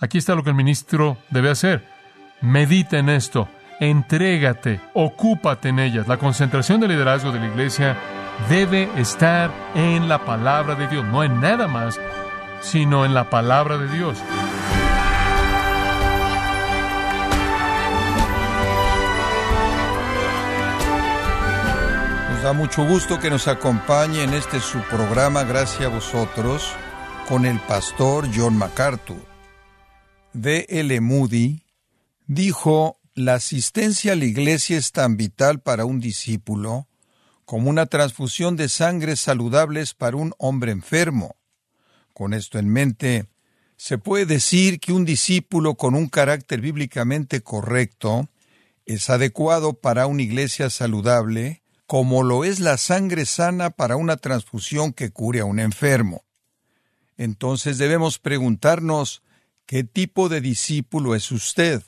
Aquí está lo que el ministro debe hacer. Medita en esto, entrégate, ocúpate en ellas. La concentración del liderazgo de la iglesia debe estar en la palabra de Dios, no en nada más, sino en la palabra de Dios. Nos da mucho gusto que nos acompañe en este su programa Gracias a vosotros con el pastor John MacArthur. D. L. Moody dijo, la asistencia a la iglesia es tan vital para un discípulo como una transfusión de sangre saludables para un hombre enfermo. Con esto en mente, se puede decir que un discípulo con un carácter bíblicamente correcto es adecuado para una iglesia saludable, como lo es la sangre sana para una transfusión que cure a un enfermo. Entonces debemos preguntarnos, ¿qué tipo de discípulo es usted?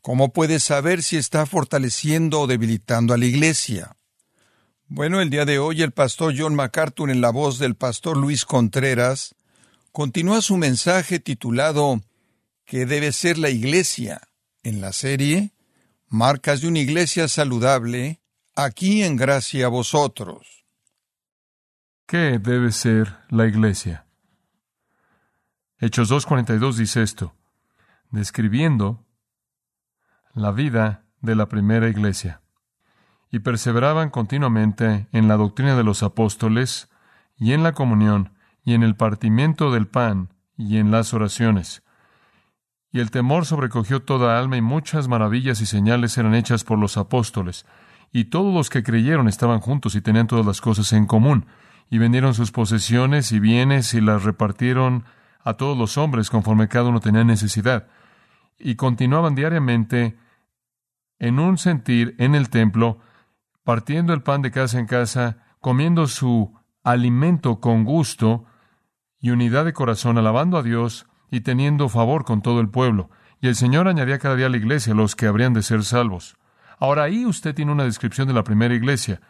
¿Cómo puede saber si está fortaleciendo o debilitando a la iglesia? Bueno, el día de hoy el pastor John MacArthur en la voz del pastor Luis Contreras continúa su mensaje titulado ¿Qué debe ser la iglesia? en la serie Marcas de una iglesia saludable, aquí en gracia a vosotros. ¿Qué debe ser la iglesia? Hechos 2.42 dice esto, describiendo la vida de la primera iglesia. Y perseveraban continuamente en la doctrina de los apóstoles, y en la comunión, y en el partimiento del pan, y en las oraciones. Y el temor sobrecogió toda alma, y muchas maravillas y señales eran hechas por los apóstoles. Y todos los que creyeron estaban juntos y tenían todas las cosas en común. Y vendieron sus posesiones y bienes y las repartieron a todos los hombres conforme cada uno tenía necesidad. Y continuaban diariamente en un sentir en el templo, partiendo el pan de casa en casa, comiendo su alimento con gusto y unidad de corazón, alabando a Dios y teniendo favor con todo el pueblo. Y el Señor añadía cada día a la iglesia los que habrían de ser salvos. Ahora ahí usted tiene una descripción de la primera iglesia,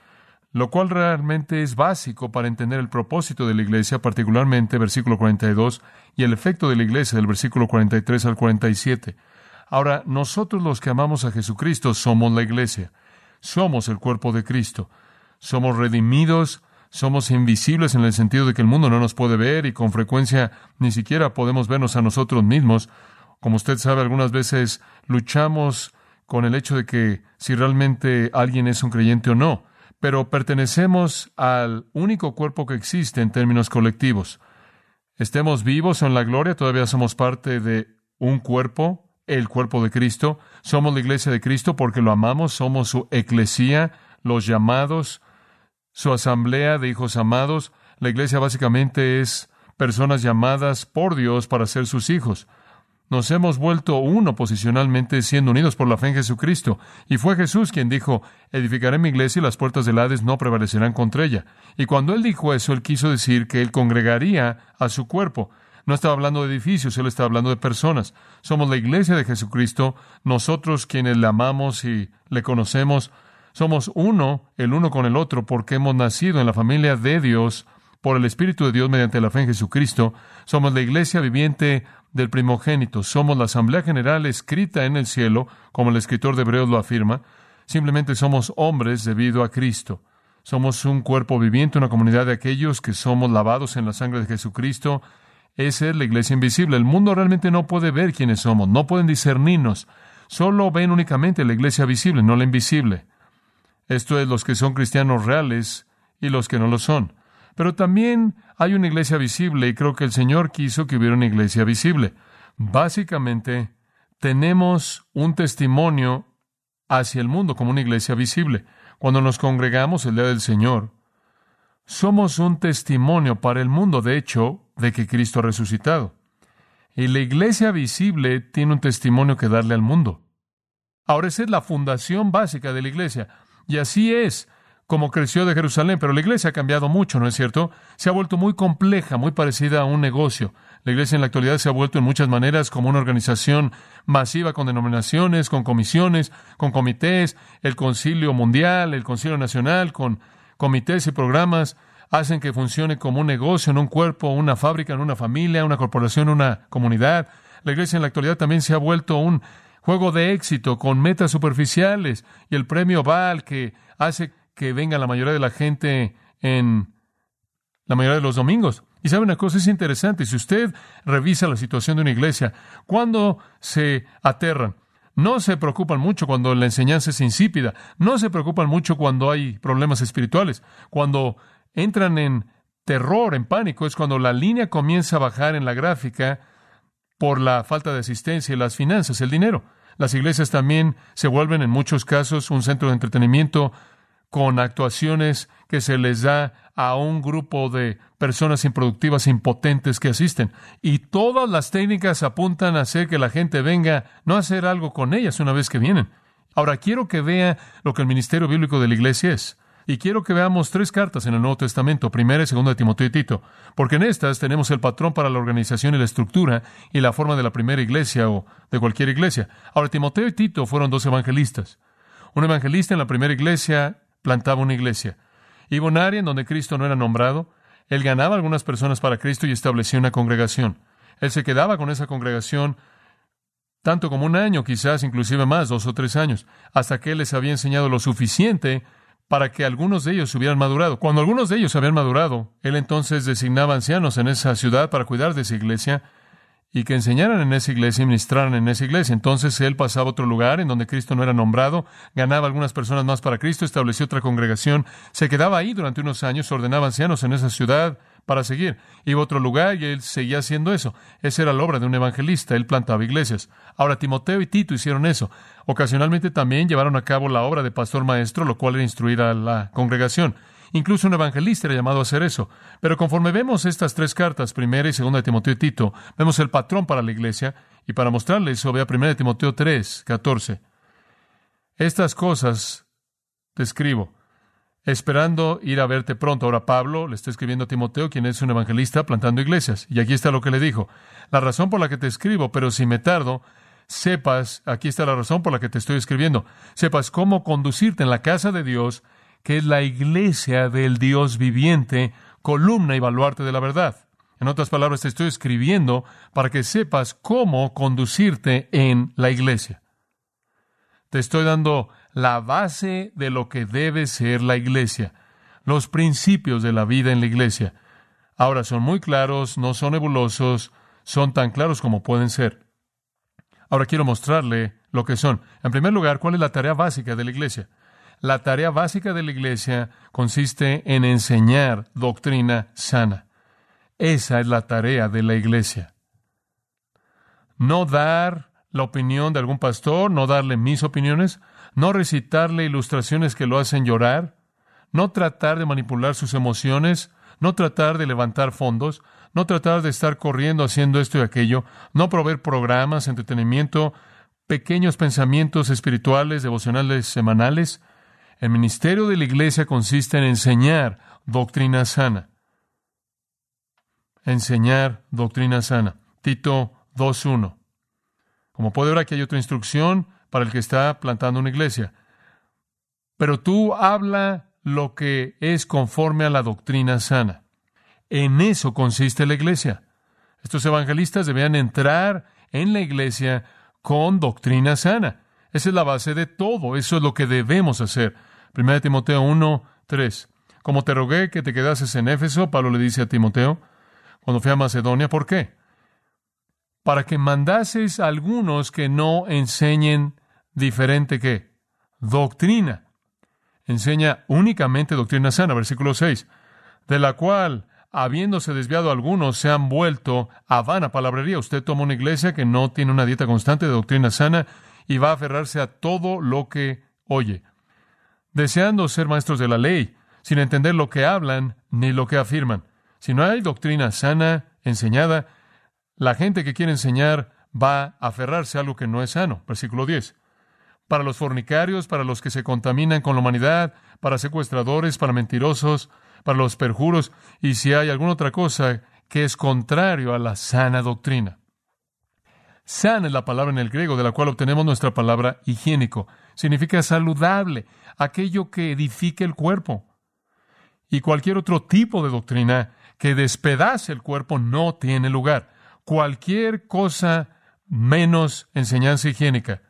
lo cual realmente es básico para entender el propósito de la iglesia, particularmente versículo 42 y el efecto de la iglesia del versículo 43 al 47. Ahora, nosotros los que amamos a Jesucristo somos la iglesia, somos el cuerpo de Cristo, somos redimidos, somos invisibles en el sentido de que el mundo no nos puede ver y con frecuencia ni siquiera podemos vernos a nosotros mismos. Como usted sabe, algunas veces luchamos con el hecho de que si realmente alguien es un creyente o no, pero pertenecemos al único cuerpo que existe en términos colectivos. Estemos vivos o en la gloria, todavía somos parte de un cuerpo el cuerpo de Cristo, somos la iglesia de Cristo porque lo amamos, somos su eclesía, los llamados, su asamblea de hijos amados. La iglesia básicamente es personas llamadas por Dios para ser sus hijos. Nos hemos vuelto uno posicionalmente siendo unidos por la fe en Jesucristo. Y fue Jesús quien dijo, edificaré mi iglesia y las puertas del Hades no prevalecerán contra ella. Y cuando él dijo eso, él quiso decir que él congregaría a su cuerpo. No estaba hablando de edificios, él estaba hablando de personas. Somos la iglesia de Jesucristo, nosotros quienes le amamos y le conocemos, somos uno, el uno con el otro, porque hemos nacido en la familia de Dios por el Espíritu de Dios mediante la fe en Jesucristo. Somos la iglesia viviente del primogénito. Somos la asamblea general escrita en el cielo, como el escritor de Hebreos lo afirma. Simplemente somos hombres debido a Cristo. Somos un cuerpo viviente, una comunidad de aquellos que somos lavados en la sangre de Jesucristo, esa es la iglesia invisible. El mundo realmente no puede ver quiénes somos, no pueden discernirnos. Solo ven únicamente la iglesia visible, no la invisible. Esto es los que son cristianos reales y los que no lo son. Pero también hay una iglesia visible y creo que el Señor quiso que hubiera una iglesia visible. Básicamente, tenemos un testimonio hacia el mundo como una iglesia visible. Cuando nos congregamos el día del Señor, somos un testimonio para el mundo. De hecho, de que Cristo ha resucitado. Y la iglesia visible tiene un testimonio que darle al mundo. Ahora esa es la fundación básica de la iglesia. Y así es como creció de Jerusalén, pero la iglesia ha cambiado mucho, ¿no es cierto? Se ha vuelto muy compleja, muy parecida a un negocio. La iglesia en la actualidad se ha vuelto en muchas maneras como una organización masiva con denominaciones, con comisiones, con comités, el concilio mundial, el concilio nacional, con comités y programas hacen que funcione como un negocio, en un cuerpo, una fábrica, en una familia, una corporación, una comunidad. La iglesia en la actualidad también se ha vuelto un juego de éxito con metas superficiales y el premio Val que hace que venga la mayoría de la gente en la mayoría de los domingos. Y sabe una cosa, es interesante, si usted revisa la situación de una iglesia, cuando se aterran, no se preocupan mucho cuando la enseñanza es insípida, no se preocupan mucho cuando hay problemas espirituales, cuando entran en terror, en pánico, es cuando la línea comienza a bajar en la gráfica por la falta de asistencia y las finanzas, el dinero. Las iglesias también se vuelven en muchos casos un centro de entretenimiento con actuaciones que se les da a un grupo de personas improductivas, impotentes que asisten. Y todas las técnicas apuntan a hacer que la gente venga, no a hacer algo con ellas una vez que vienen. Ahora quiero que vea lo que el ministerio bíblico de la iglesia es. Y quiero que veamos tres cartas en el Nuevo Testamento, primera y segunda de Timoteo y Tito, porque en estas tenemos el patrón para la organización y la estructura y la forma de la primera iglesia o de cualquier iglesia. Ahora, Timoteo y Tito fueron dos evangelistas. Un evangelista en la primera iglesia plantaba una iglesia. Iba un área en donde Cristo no era nombrado. Él ganaba algunas personas para Cristo y establecía una congregación. Él se quedaba con esa congregación tanto como un año, quizás inclusive más, dos o tres años, hasta que Él les había enseñado lo suficiente para que algunos de ellos hubieran madurado. Cuando algunos de ellos habían madurado, Él entonces designaba ancianos en esa ciudad para cuidar de esa iglesia y que enseñaran en esa iglesia y ministraran en esa iglesia. Entonces él pasaba a otro lugar en donde Cristo no era nombrado, ganaba algunas personas más para Cristo, estableció otra congregación, se quedaba ahí durante unos años, ordenaba ancianos en esa ciudad para seguir. Iba a otro lugar y él seguía haciendo eso. Esa era la obra de un evangelista, él plantaba iglesias. Ahora Timoteo y Tito hicieron eso. Ocasionalmente también llevaron a cabo la obra de pastor maestro, lo cual era instruir a la congregación. Incluso un evangelista era llamado a hacer eso. Pero conforme vemos estas tres cartas, primera y segunda de Timoteo y Tito, vemos el patrón para la iglesia, y para mostrarle eso, vea primera de Timoteo 3, 14. Estas cosas te escribo, esperando ir a verte pronto. Ahora Pablo le está escribiendo a Timoteo, quien es un evangelista plantando iglesias. Y aquí está lo que le dijo. La razón por la que te escribo, pero si me tardo, sepas, aquí está la razón por la que te estoy escribiendo, sepas cómo conducirte en la casa de Dios, que es la iglesia del Dios viviente, columna y baluarte de la verdad. En otras palabras, te estoy escribiendo para que sepas cómo conducirte en la iglesia. Te estoy dando la base de lo que debe ser la iglesia, los principios de la vida en la iglesia. Ahora son muy claros, no son nebulosos, son tan claros como pueden ser. Ahora quiero mostrarle lo que son. En primer lugar, ¿cuál es la tarea básica de la iglesia? La tarea básica de la iglesia consiste en enseñar doctrina sana. Esa es la tarea de la iglesia. No dar la opinión de algún pastor, no darle mis opiniones, no recitarle ilustraciones que lo hacen llorar, no tratar de manipular sus emociones, no tratar de levantar fondos, no tratar de estar corriendo haciendo esto y aquello, no proveer programas, entretenimiento, pequeños pensamientos espirituales, devocionales semanales, el ministerio de la iglesia consiste en enseñar doctrina sana. Enseñar doctrina sana. Tito 2.1. Como puede ver, aquí hay otra instrucción para el que está plantando una iglesia. Pero tú habla lo que es conforme a la doctrina sana. En eso consiste la iglesia. Estos evangelistas debían entrar en la iglesia con doctrina sana. Esa es la base de todo. Eso es lo que debemos hacer. 1 Timoteo 1, 3. Como te rogué que te quedases en Éfeso, Pablo le dice a Timoteo, cuando fui a Macedonia, ¿por qué? Para que mandases a algunos que no enseñen diferente que doctrina. Enseña únicamente doctrina sana, versículo 6, de la cual, habiéndose desviado algunos, se han vuelto a vana palabrería. Usted toma una iglesia que no tiene una dieta constante de doctrina sana y va a aferrarse a todo lo que oye deseando ser maestros de la ley, sin entender lo que hablan ni lo que afirman. Si no hay doctrina sana, enseñada, la gente que quiere enseñar va a aferrarse a algo que no es sano. Versículo 10. Para los fornicarios, para los que se contaminan con la humanidad, para secuestradores, para mentirosos, para los perjuros, y si hay alguna otra cosa que es contrario a la sana doctrina. Sana es la palabra en el griego de la cual obtenemos nuestra palabra higiénico. Significa saludable, aquello que edifique el cuerpo. Y cualquier otro tipo de doctrina que despedace el cuerpo no tiene lugar. Cualquier cosa menos enseñanza higiénica.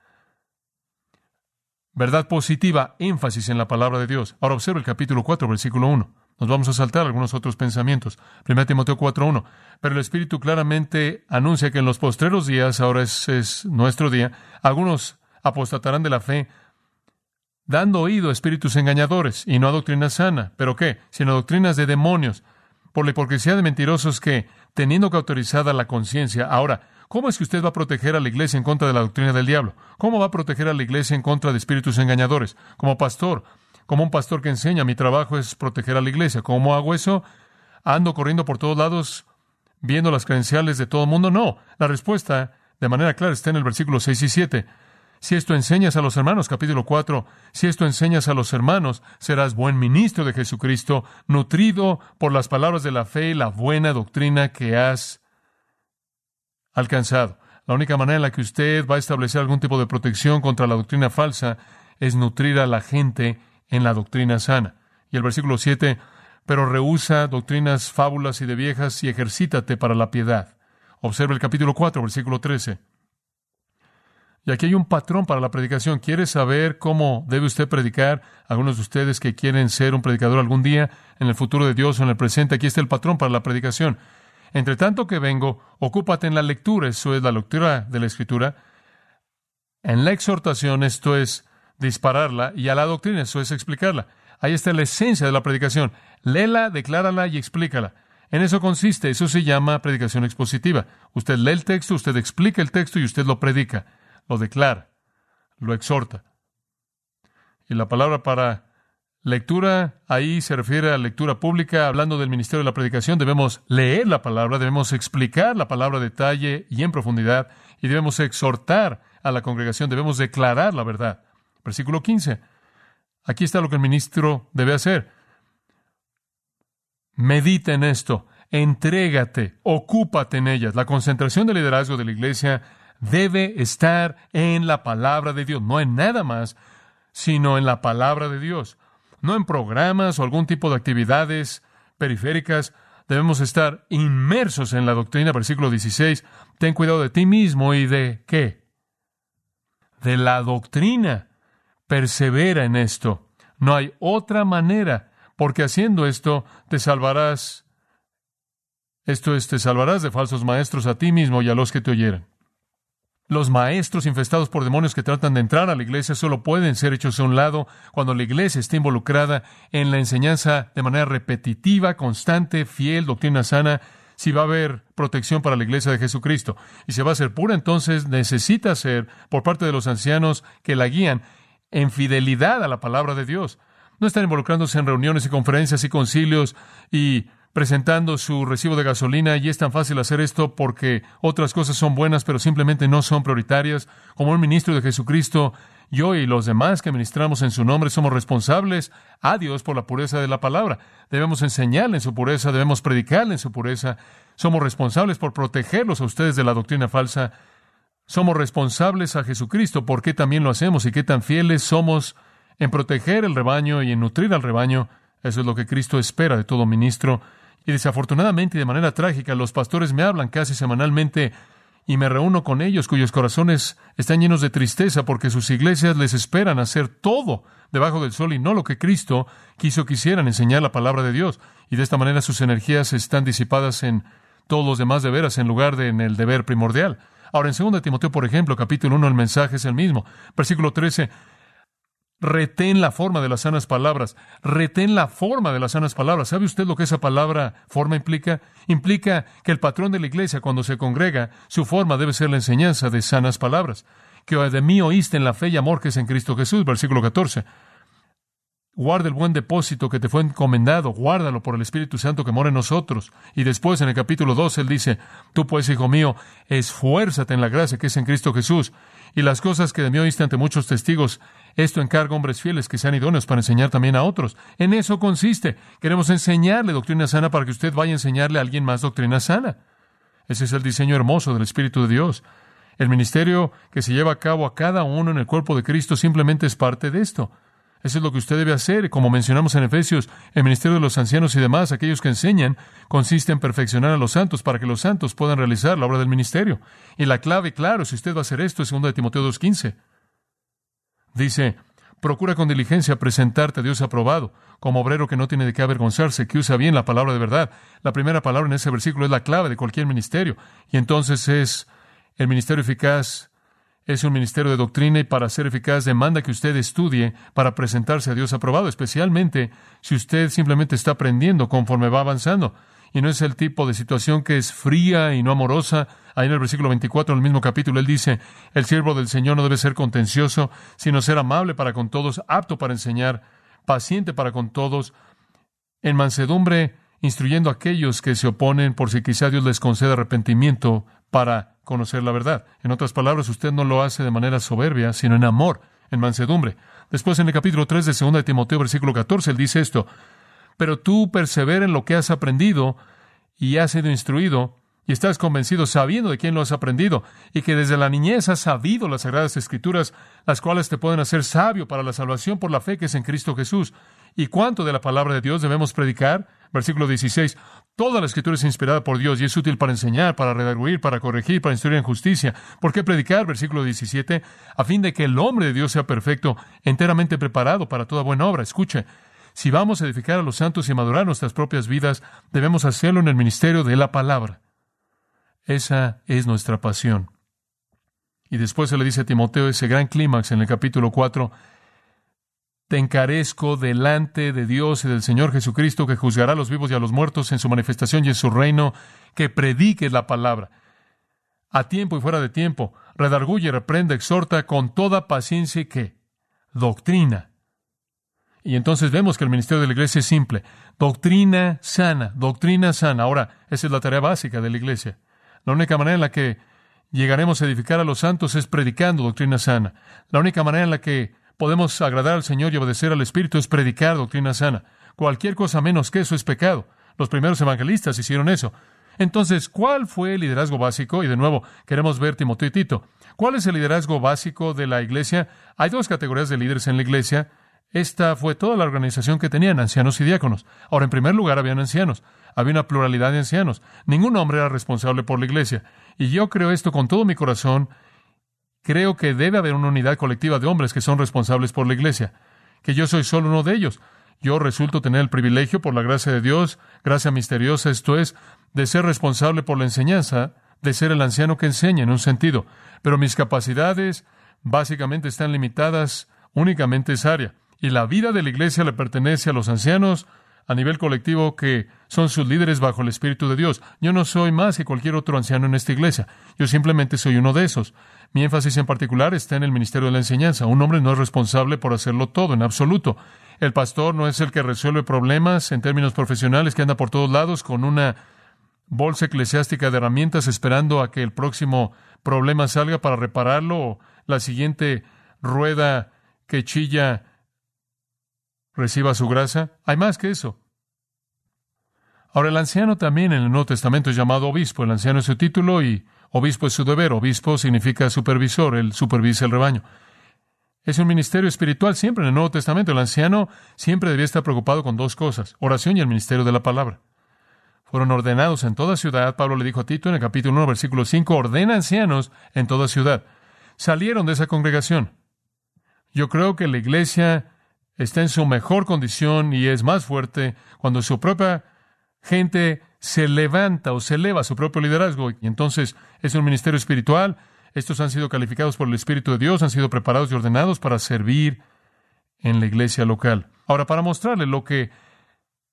Verdad positiva, énfasis en la palabra de Dios. Ahora observa el capítulo 4, versículo 1. Nos vamos a saltar algunos otros pensamientos. 1 Timoteo 4.1. Pero el Espíritu claramente anuncia que en los postreros días, ahora es, es nuestro día, algunos apostatarán de la fe, dando oído a espíritus engañadores y no a doctrina sana. ¿Pero qué? Sino doctrinas de demonios, por la hipocresía de mentirosos que, teniendo cauterizada la conciencia, ahora, ¿cómo es que usted va a proteger a la iglesia en contra de la doctrina del diablo? ¿Cómo va a proteger a la iglesia en contra de espíritus engañadores? Como pastor, como un pastor que enseña, mi trabajo es proteger a la iglesia. ¿Cómo hago eso? ¿Ando corriendo por todos lados viendo las credenciales de todo el mundo? No. La respuesta, de manera clara, está en el versículo 6 y 7. Si esto enseñas a los hermanos, capítulo 4, si esto enseñas a los hermanos, serás buen ministro de Jesucristo, nutrido por las palabras de la fe y la buena doctrina que has alcanzado. La única manera en la que usted va a establecer algún tipo de protección contra la doctrina falsa es nutrir a la gente en la doctrina sana. Y el versículo 7, pero rehúsa doctrinas, fábulas y de viejas y ejercítate para la piedad. Observa el capítulo 4, versículo 13. Y aquí hay un patrón para la predicación. ¿Quiere saber cómo debe usted predicar? Algunos de ustedes que quieren ser un predicador algún día, en el futuro de Dios o en el presente, aquí está el patrón para la predicación. Entre tanto que vengo, ocúpate en la lectura, eso es la lectura de la Escritura. En la exhortación, esto es dispararla, y a la doctrina, eso es explicarla. Ahí está la esencia de la predicación. Léela, declárala y explícala. En eso consiste, eso se llama predicación expositiva. Usted lee el texto, usted explica el texto y usted lo predica, lo declara, lo exhorta. Y la palabra para lectura ahí se refiere a lectura pública, hablando del ministerio de la predicación, debemos leer la palabra, debemos explicar la palabra a detalle y en profundidad, y debemos exhortar a la congregación, debemos declarar la verdad. Versículo 15. Aquí está lo que el ministro debe hacer. Medita en esto, entrégate, ocúpate en ellas. La concentración del liderazgo de la iglesia debe estar en la palabra de Dios, no en nada más, sino en la palabra de Dios, no en programas o algún tipo de actividades periféricas. Debemos estar inmersos en la doctrina, versículo 16. Ten cuidado de ti mismo y de qué? De la doctrina persevera en esto. No hay otra manera, porque haciendo esto te salvarás. Esto es, te salvarás de falsos maestros a ti mismo y a los que te oyeran. Los maestros infestados por demonios que tratan de entrar a la iglesia solo pueden ser hechos a un lado cuando la iglesia está involucrada en la enseñanza de manera repetitiva, constante, fiel, doctrina sana, si va a haber protección para la iglesia de Jesucristo. Y si va a ser pura, entonces necesita ser, por parte de los ancianos que la guían, en fidelidad a la palabra de Dios. No están involucrándose en reuniones y conferencias y concilios y presentando su recibo de gasolina y es tan fácil hacer esto porque otras cosas son buenas pero simplemente no son prioritarias. Como un ministro de Jesucristo, yo y los demás que ministramos en su nombre somos responsables a Dios por la pureza de la palabra. Debemos enseñarle en su pureza, debemos predicarle en su pureza. Somos responsables por protegerlos a ustedes de la doctrina falsa somos responsables a Jesucristo, ¿por qué también lo hacemos y qué tan fieles somos en proteger el rebaño y en nutrir al rebaño? Eso es lo que Cristo espera de todo ministro. Y desafortunadamente y de manera trágica, los pastores me hablan casi semanalmente y me reúno con ellos cuyos corazones están llenos de tristeza porque sus iglesias les esperan hacer todo debajo del sol y no lo que Cristo quiso que hicieran, enseñar la palabra de Dios. Y de esta manera sus energías están disipadas en todos los demás deberes en lugar de en el deber primordial. Ahora, en 2 Timoteo, por ejemplo, capítulo 1, el mensaje es el mismo. Versículo 13. Retén la forma de las sanas palabras. Retén la forma de las sanas palabras. ¿Sabe usted lo que esa palabra forma implica? Implica que el patrón de la iglesia, cuando se congrega, su forma debe ser la enseñanza de sanas palabras. Que de mí oíste en la fe y amor que es en Cristo Jesús. Versículo 14. Guarda el buen depósito que te fue encomendado, guárdalo por el Espíritu Santo que mora en nosotros. Y después en el capítulo 2 él dice, tú pues, hijo mío, esfuérzate en la gracia que es en Cristo Jesús. Y las cosas que de mí oíste ante muchos testigos, esto encarga hombres fieles que sean idóneos para enseñar también a otros. En eso consiste. Queremos enseñarle doctrina sana para que usted vaya a enseñarle a alguien más doctrina sana. Ese es el diseño hermoso del Espíritu de Dios. El ministerio que se lleva a cabo a cada uno en el cuerpo de Cristo simplemente es parte de esto. Eso es lo que usted debe hacer. Como mencionamos en Efesios, el ministerio de los ancianos y demás, aquellos que enseñan, consiste en perfeccionar a los santos para que los santos puedan realizar la obra del ministerio. Y la clave, claro, si usted va a hacer esto, es 2 de Timoteo 2.15. Dice, procura con diligencia presentarte a Dios aprobado, como obrero que no tiene de qué avergonzarse, que usa bien la palabra de verdad. La primera palabra en ese versículo es la clave de cualquier ministerio. Y entonces es el ministerio eficaz es un ministerio de doctrina y para ser eficaz demanda que usted estudie para presentarse a Dios aprobado, especialmente si usted simplemente está aprendiendo conforme va avanzando. Y no es el tipo de situación que es fría y no amorosa. Ahí en el versículo 24, en el mismo capítulo, él dice, el siervo del Señor no debe ser contencioso, sino ser amable para con todos, apto para enseñar, paciente para con todos, en mansedumbre, instruyendo a aquellos que se oponen por si quizá Dios les conceda arrepentimiento para conocer la verdad. En otras palabras, usted no lo hace de manera soberbia, sino en amor, en mansedumbre. Después, en el capítulo 3 de 2 de Timoteo, versículo 14, él dice esto, pero tú persevera en lo que has aprendido y has sido instruido, y estás convencido sabiendo de quién lo has aprendido, y que desde la niñez has sabido las sagradas escrituras, las cuales te pueden hacer sabio para la salvación por la fe que es en Cristo Jesús. ¿Y cuánto de la palabra de Dios debemos predicar? Versículo 16. Toda la escritura es inspirada por Dios y es útil para enseñar, para redarguir, para corregir, para instruir en justicia. ¿Por qué predicar? Versículo 17. A fin de que el hombre de Dios sea perfecto, enteramente preparado para toda buena obra. Escuche, si vamos a edificar a los santos y madurar nuestras propias vidas, debemos hacerlo en el ministerio de la palabra. Esa es nuestra pasión. Y después se le dice a Timoteo ese gran clímax en el capítulo 4, te encarezco delante de Dios y del Señor Jesucristo, que juzgará a los vivos y a los muertos en su manifestación y en su reino, que prediques la palabra. A tiempo y fuera de tiempo, redarguye, reprende, exhorta con toda paciencia y qué? Doctrina. Y entonces vemos que el ministerio de la iglesia es simple. Doctrina sana, doctrina sana. Ahora, esa es la tarea básica de la iglesia. La única manera en la que llegaremos a edificar a los santos es predicando doctrina sana. La única manera en la que podemos agradar al Señor y obedecer al Espíritu es predicar doctrina sana. Cualquier cosa menos que eso es pecado. Los primeros evangelistas hicieron eso. Entonces, ¿cuál fue el liderazgo básico? Y de nuevo, queremos ver Timoteo y Tito. ¿Cuál es el liderazgo básico de la iglesia? Hay dos categorías de líderes en la iglesia. Esta fue toda la organización que tenían, ancianos y diáconos. Ahora, en primer lugar, habían ancianos. Había una pluralidad de ancianos. Ningún hombre era responsable por la iglesia. Y yo creo esto con todo mi corazón Creo que debe haber una unidad colectiva de hombres que son responsables por la iglesia, que yo soy solo uno de ellos. Yo resulto tener el privilegio, por la gracia de Dios, gracia misteriosa, esto es, de ser responsable por la enseñanza, de ser el anciano que enseña en un sentido. Pero mis capacidades básicamente están limitadas únicamente a esa área. Y la vida de la iglesia le pertenece a los ancianos a nivel colectivo que son sus líderes bajo el Espíritu de Dios. Yo no soy más que cualquier otro anciano en esta iglesia. Yo simplemente soy uno de esos. Mi énfasis en particular está en el ministerio de la enseñanza. Un hombre no es responsable por hacerlo todo, en absoluto. El pastor no es el que resuelve problemas en términos profesionales, que anda por todos lados con una bolsa eclesiástica de herramientas esperando a que el próximo problema salga para repararlo o la siguiente rueda que chilla reciba su grasa. Hay más que eso. Ahora, el anciano también en el Nuevo Testamento es llamado obispo. El anciano es su título y Obispo es su deber. Obispo significa supervisor. Él supervisa el rebaño. Es un ministerio espiritual siempre en el Nuevo Testamento. El anciano siempre debía estar preocupado con dos cosas, oración y el ministerio de la palabra. Fueron ordenados en toda ciudad. Pablo le dijo a Tito en el capítulo 1, versículo 5, ordena ancianos en toda ciudad. Salieron de esa congregación. Yo creo que la iglesia está en su mejor condición y es más fuerte cuando su propia gente se levanta o se eleva a su propio liderazgo. Y entonces es un ministerio espiritual. Estos han sido calificados por el Espíritu de Dios, han sido preparados y ordenados para servir en la iglesia local. Ahora, para mostrarle lo que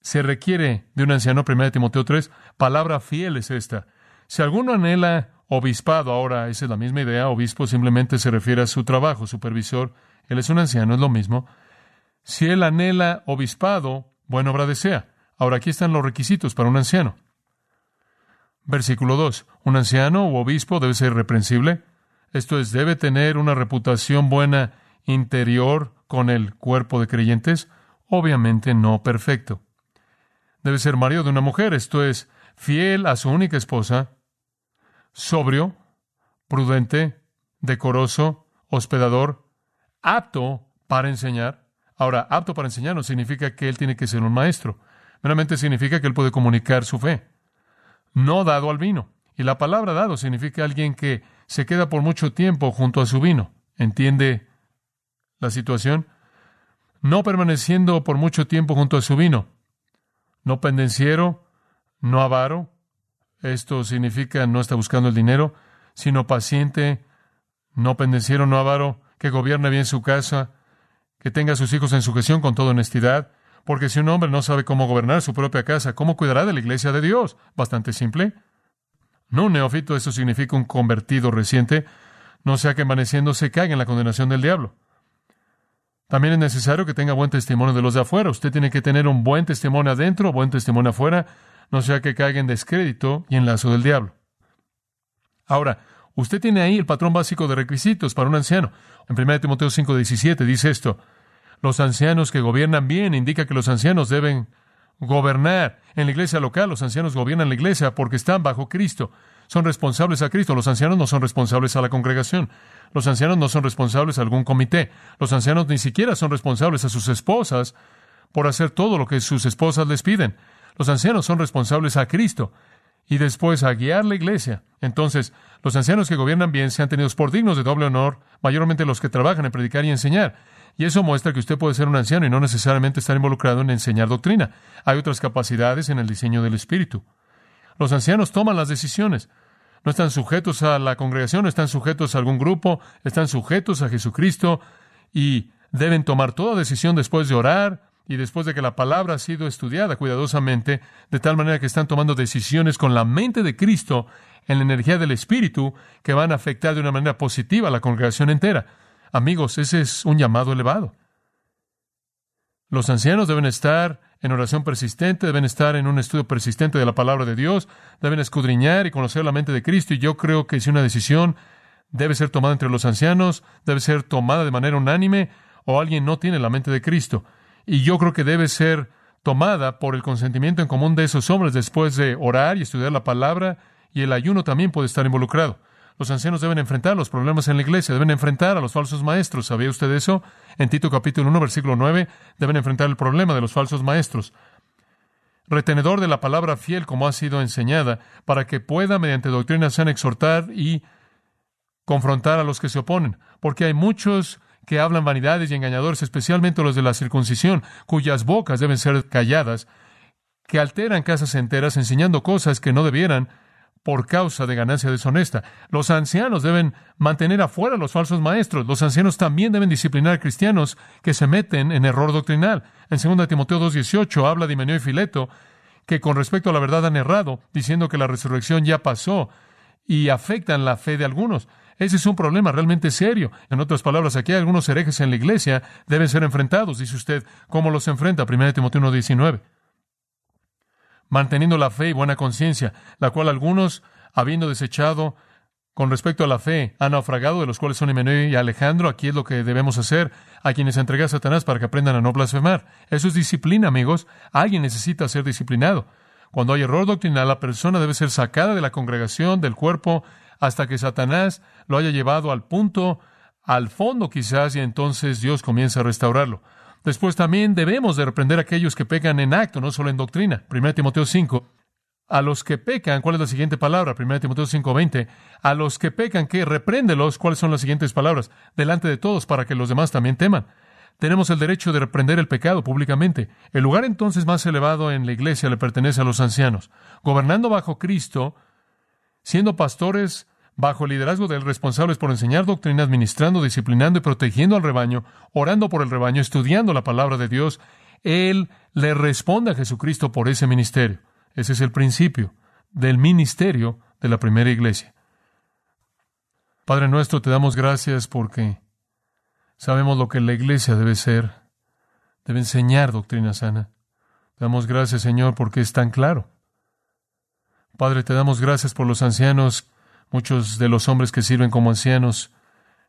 se requiere de un anciano, 1 Timoteo 3, palabra fiel es esta. Si alguno anhela obispado, ahora esa es la misma idea, obispo simplemente se refiere a su trabajo, supervisor, él es un anciano, es lo mismo. Si él anhela obispado, buena obra desea. Ahora aquí están los requisitos para un anciano. Versículo 2. Un anciano u obispo debe ser irreprensible. Esto es, debe tener una reputación buena interior con el cuerpo de creyentes. Obviamente no perfecto. Debe ser marido de una mujer, esto es, fiel a su única esposa, sobrio, prudente, decoroso, hospedador, apto para enseñar. Ahora, apto para enseñar no significa que él tiene que ser un maestro. Meramente significa que él puede comunicar su fe. No dado al vino. Y la palabra dado significa alguien que se queda por mucho tiempo junto a su vino. ¿Entiende la situación? No permaneciendo por mucho tiempo junto a su vino. No pendenciero, no avaro. Esto significa no está buscando el dinero, sino paciente, no pendenciero, no avaro, que gobierne bien su casa, que tenga a sus hijos en sujeción con toda honestidad, porque si un hombre no sabe cómo gobernar su propia casa, ¿cómo cuidará de la iglesia de Dios? Bastante simple. No un neófito, eso significa un convertido reciente, no sea que amaneciendo se caiga en la condenación del diablo. También es necesario que tenga buen testimonio de los de afuera. Usted tiene que tener un buen testimonio adentro, buen testimonio afuera, no sea que caiga en descrédito y en lazo del diablo. Ahora, usted tiene ahí el patrón básico de requisitos para un anciano. En 1 Timoteo 5:17 dice esto, los ancianos que gobiernan bien indica que los ancianos deben gobernar. En la iglesia local, los ancianos gobiernan la iglesia porque están bajo Cristo. Son responsables a Cristo. Los ancianos no son responsables a la congregación. Los ancianos no son responsables a algún comité. Los ancianos ni siquiera son responsables a sus esposas por hacer todo lo que sus esposas les piden. Los ancianos son responsables a Cristo y después a guiar la iglesia. Entonces, los ancianos que gobiernan bien sean tenidos por dignos de doble honor, mayormente los que trabajan en predicar y enseñar. Y eso muestra que usted puede ser un anciano y no necesariamente estar involucrado en enseñar doctrina. Hay otras capacidades en el diseño del espíritu. Los ancianos toman las decisiones. No están sujetos a la congregación, no están sujetos a algún grupo, están sujetos a Jesucristo y deben tomar toda decisión después de orar y después de que la palabra ha sido estudiada cuidadosamente, de tal manera que están tomando decisiones con la mente de Cristo en la energía del Espíritu que van a afectar de una manera positiva a la congregación entera. Amigos, ese es un llamado elevado. Los ancianos deben estar en oración persistente, deben estar en un estudio persistente de la palabra de Dios, deben escudriñar y conocer la mente de Cristo. Y yo creo que si una decisión debe ser tomada entre los ancianos, debe ser tomada de manera unánime, o alguien no tiene la mente de Cristo. Y yo creo que debe ser tomada por el consentimiento en común de esos hombres después de orar y estudiar la palabra, y el ayuno también puede estar involucrado. Los ancianos deben enfrentar los problemas en la iglesia, deben enfrentar a los falsos maestros. ¿Sabía usted eso? En Tito capítulo 1, versículo 9, deben enfrentar el problema de los falsos maestros. Retenedor de la palabra fiel como ha sido enseñada, para que pueda, mediante doctrina sana, exhortar y confrontar a los que se oponen. Porque hay muchos que hablan vanidades y engañadores, especialmente los de la circuncisión, cuyas bocas deben ser calladas, que alteran casas enteras enseñando cosas que no debieran, por causa de ganancia deshonesta. Los ancianos deben mantener afuera a los falsos maestros. Los ancianos también deben disciplinar a cristianos que se meten en error doctrinal. En 2 Timoteo 2.18 habla de Himeneo y Fileto, que con respecto a la verdad han errado, diciendo que la resurrección ya pasó y afectan la fe de algunos. Ese es un problema realmente serio. En otras palabras, aquí hay algunos herejes en la iglesia, deben ser enfrentados. Dice usted, ¿cómo los enfrenta? 1 Timoteo 1.19 manteniendo la fe y buena conciencia, la cual algunos, habiendo desechado con respecto a la fe, han naufragado, de los cuales son Himeneo y Alejandro. Aquí es lo que debemos hacer a quienes entrega a Satanás para que aprendan a no blasfemar. Eso es disciplina, amigos. Alguien necesita ser disciplinado. Cuando hay error doctrinal, la persona debe ser sacada de la congregación, del cuerpo, hasta que Satanás lo haya llevado al punto, al fondo quizás, y entonces Dios comienza a restaurarlo. Después también debemos de reprender a aquellos que pecan en acto, no solo en doctrina. 1 Timoteo 5. A los que pecan, ¿cuál es la siguiente palabra? 1 Timoteo 5:20. A los que pecan, ¿qué? Repréndelos. ¿Cuáles son las siguientes palabras? Delante de todos, para que los demás también teman. Tenemos el derecho de reprender el pecado públicamente. El lugar entonces más elevado en la iglesia le pertenece a los ancianos. Gobernando bajo Cristo, siendo pastores bajo el liderazgo del responsable por enseñar doctrina, administrando, disciplinando y protegiendo al rebaño, orando por el rebaño, estudiando la palabra de Dios, Él le responde a Jesucristo por ese ministerio. Ese es el principio del ministerio de la primera iglesia. Padre nuestro, te damos gracias porque sabemos lo que la iglesia debe ser. Debe enseñar doctrina sana. Te damos gracias, Señor, porque es tan claro. Padre, te damos gracias por los ancianos muchos de los hombres que sirven como ancianos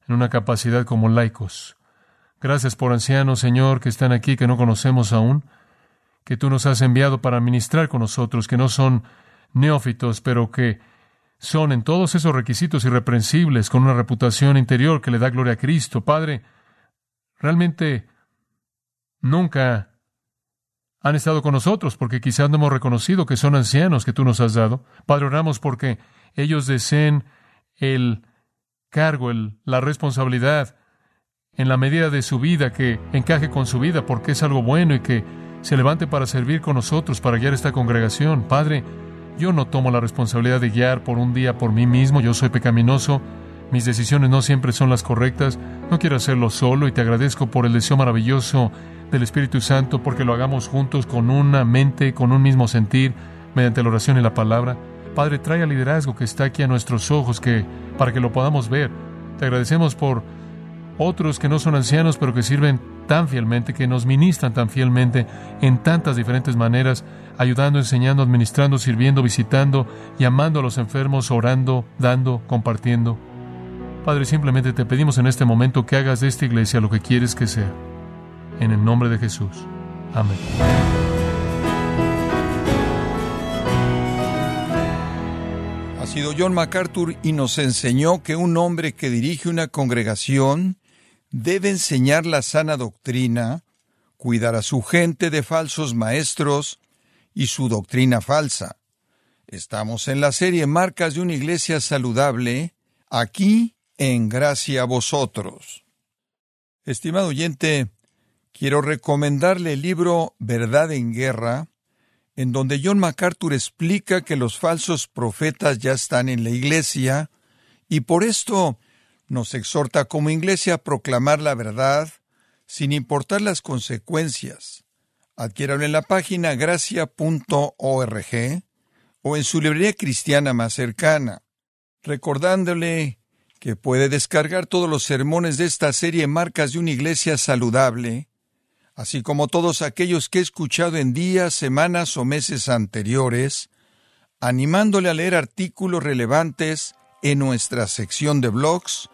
en una capacidad como laicos. Gracias por ancianos, Señor, que están aquí, que no conocemos aún, que tú nos has enviado para ministrar con nosotros, que no son neófitos, pero que son en todos esos requisitos irreprensibles, con una reputación interior que le da gloria a Cristo. Padre, realmente nunca han estado con nosotros porque quizás no hemos reconocido que son ancianos que tú nos has dado. Padre, oramos porque ellos deseen el cargo, el, la responsabilidad en la medida de su vida que encaje con su vida porque es algo bueno y que se levante para servir con nosotros, para guiar esta congregación. Padre, yo no tomo la responsabilidad de guiar por un día por mí mismo, yo soy pecaminoso, mis decisiones no siempre son las correctas, no quiero hacerlo solo y te agradezco por el deseo maravilloso del Espíritu Santo, porque lo hagamos juntos con una mente, con un mismo sentir, mediante la oración y la palabra. Padre, trae al liderazgo que está aquí a nuestros ojos, que para que lo podamos ver. Te agradecemos por otros que no son ancianos, pero que sirven tan fielmente, que nos ministran tan fielmente en tantas diferentes maneras, ayudando, enseñando, administrando, sirviendo, visitando, llamando a los enfermos, orando, dando, compartiendo. Padre, simplemente te pedimos en este momento que hagas de esta iglesia lo que quieres que sea. En el nombre de Jesús. Amén. Ha sido John MacArthur y nos enseñó que un hombre que dirige una congregación debe enseñar la sana doctrina, cuidar a su gente de falsos maestros y su doctrina falsa. Estamos en la serie Marcas de una Iglesia Saludable, aquí en Gracia a Vosotros. Estimado oyente, quiero recomendarle el libro Verdad en Guerra, en donde John MacArthur explica que los falsos profetas ya están en la Iglesia y por esto nos exhorta como iglesia a proclamar la verdad sin importar las consecuencias. Adquiéralo en la página gracia.org o en su librería cristiana más cercana, recordándole que puede descargar todos los sermones de esta serie Marcas de una Iglesia Saludable, así como todos aquellos que he escuchado en días, semanas o meses anteriores, animándole a leer artículos relevantes en nuestra sección de blogs,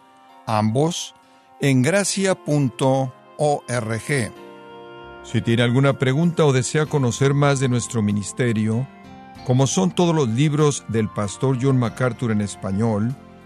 ambos en gracia.org. Si tiene alguna pregunta o desea conocer más de nuestro ministerio, como son todos los libros del pastor John MacArthur en español,